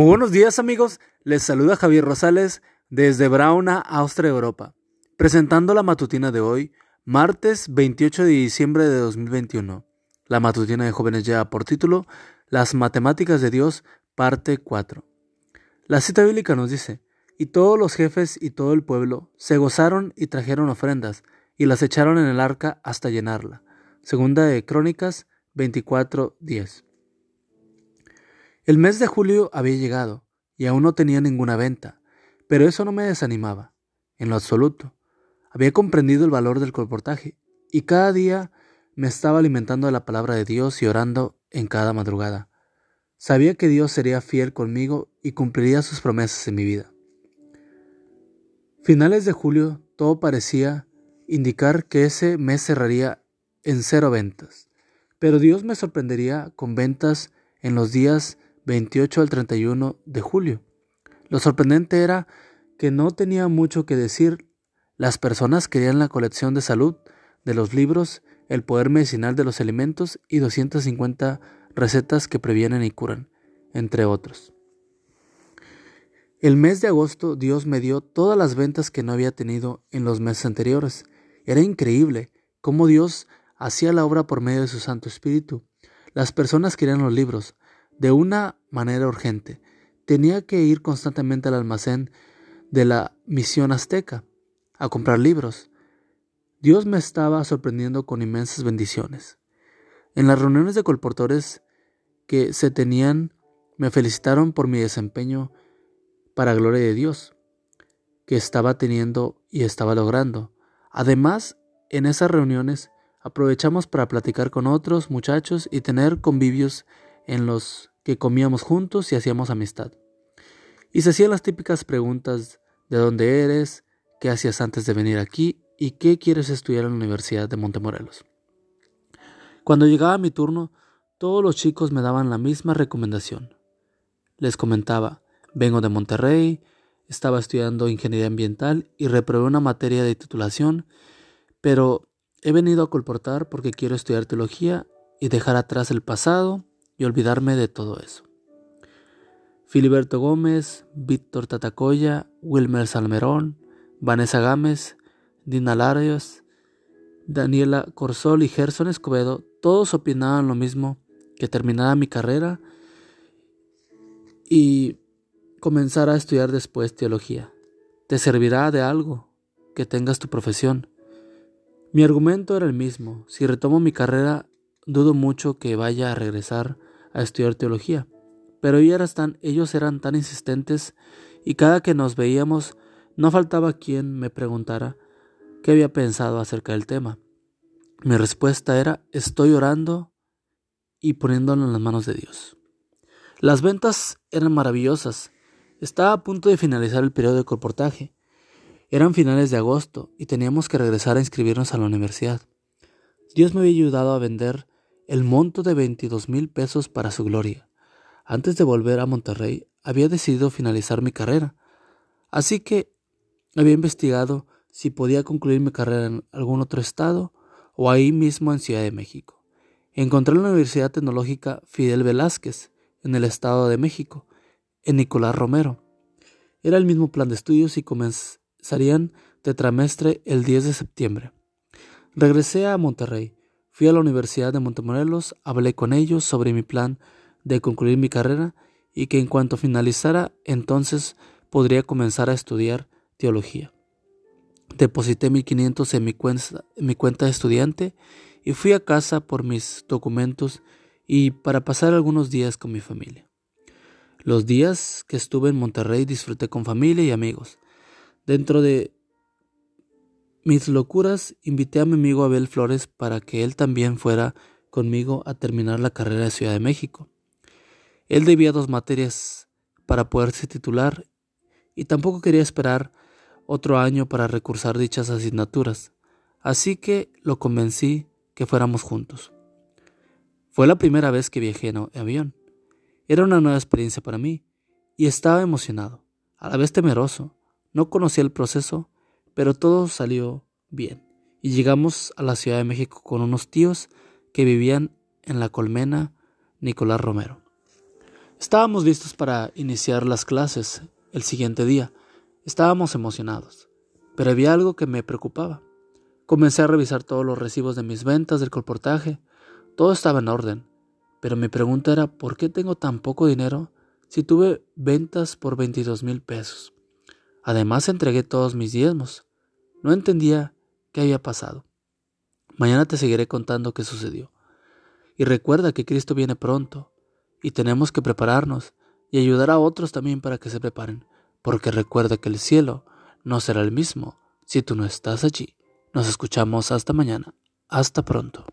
Muy buenos días amigos, les saluda Javier Rosales desde Brauna, Austria, Europa, presentando la matutina de hoy, martes 28 de diciembre de 2021. La matutina de jóvenes lleva por título Las matemáticas de Dios, parte 4. La cita bíblica nos dice, y todos los jefes y todo el pueblo se gozaron y trajeron ofrendas, y las echaron en el arca hasta llenarla. Segunda de Crónicas 24:10. El mes de julio había llegado y aún no tenía ninguna venta, pero eso no me desanimaba, en lo absoluto. Había comprendido el valor del colportaje y cada día me estaba alimentando de la palabra de Dios y orando en cada madrugada. Sabía que Dios sería fiel conmigo y cumpliría sus promesas en mi vida. Finales de julio todo parecía indicar que ese mes cerraría en cero ventas, pero Dios me sorprendería con ventas en los días 28 al 31 de julio. Lo sorprendente era que no tenía mucho que decir. Las personas querían la colección de salud de los libros, el poder medicinal de los alimentos y 250 recetas que previenen y curan, entre otros. El mes de agosto Dios me dio todas las ventas que no había tenido en los meses anteriores. Era increíble cómo Dios hacía la obra por medio de su Santo Espíritu. Las personas querían los libros, de una manera urgente. Tenía que ir constantemente al almacén de la misión azteca a comprar libros. Dios me estaba sorprendiendo con inmensas bendiciones. En las reuniones de colportores que se tenían, me felicitaron por mi desempeño para gloria de Dios, que estaba teniendo y estaba logrando. Además, en esas reuniones aprovechamos para platicar con otros muchachos y tener convivios en los que comíamos juntos y hacíamos amistad. Y se hacían las típicas preguntas de dónde eres, qué hacías antes de venir aquí y qué quieres estudiar en la Universidad de Montemorelos. Cuando llegaba mi turno, todos los chicos me daban la misma recomendación. Les comentaba, vengo de Monterrey, estaba estudiando ingeniería ambiental y reprobé una materia de titulación, pero he venido a colportar porque quiero estudiar teología y dejar atrás el pasado y olvidarme de todo eso. Filiberto Gómez, Víctor Tatacoya, Wilmer Salmerón, Vanessa Gámez, Dina Larios, Daniela Corsol y Gerson Escobedo, todos opinaban lo mismo, que terminara mi carrera y comenzara a estudiar después teología. Te servirá de algo que tengas tu profesión. Mi argumento era el mismo. Si retomo mi carrera, dudo mucho que vaya a regresar a estudiar teología. Pero ellos eran tan insistentes y cada que nos veíamos no faltaba quien me preguntara qué había pensado acerca del tema. Mi respuesta era estoy orando y poniéndolo en las manos de Dios. Las ventas eran maravillosas. Estaba a punto de finalizar el periodo de colportaje. Eran finales de agosto y teníamos que regresar a inscribirnos a la universidad. Dios me había ayudado a vender el monto de 22 mil pesos para su gloria. Antes de volver a Monterrey, había decidido finalizar mi carrera, así que había investigado si podía concluir mi carrera en algún otro estado o ahí mismo en Ciudad de México. Encontré la Universidad Tecnológica Fidel Velázquez, en el Estado de México, en Nicolás Romero. Era el mismo plan de estudios y comenzarían tetramestre el 10 de septiembre. Regresé a Monterrey Fui a la Universidad de Montemorelos, hablé con ellos sobre mi plan de concluir mi carrera y que en cuanto finalizara entonces podría comenzar a estudiar teología. Deposité 1500 en mi cuenta, en mi cuenta de estudiante y fui a casa por mis documentos y para pasar algunos días con mi familia. Los días que estuve en Monterrey disfruté con familia y amigos. Dentro de mis locuras, invité a mi amigo Abel Flores para que él también fuera conmigo a terminar la carrera de Ciudad de México. Él debía dos materias para poderse titular y tampoco quería esperar otro año para recursar dichas asignaturas, así que lo convencí que fuéramos juntos. Fue la primera vez que viajé en avión. Era una nueva experiencia para mí y estaba emocionado, a la vez temeroso. No conocía el proceso pero todo salió bien y llegamos a la Ciudad de México con unos tíos que vivían en la colmena Nicolás Romero. Estábamos listos para iniciar las clases el siguiente día. Estábamos emocionados, pero había algo que me preocupaba. Comencé a revisar todos los recibos de mis ventas del colportaje. Todo estaba en orden, pero mi pregunta era ¿por qué tengo tan poco dinero si tuve ventas por 22 mil pesos? Además entregué todos mis diezmos. No entendía qué había pasado. Mañana te seguiré contando qué sucedió. Y recuerda que Cristo viene pronto y tenemos que prepararnos y ayudar a otros también para que se preparen, porque recuerda que el cielo no será el mismo si tú no estás allí. Nos escuchamos hasta mañana. Hasta pronto.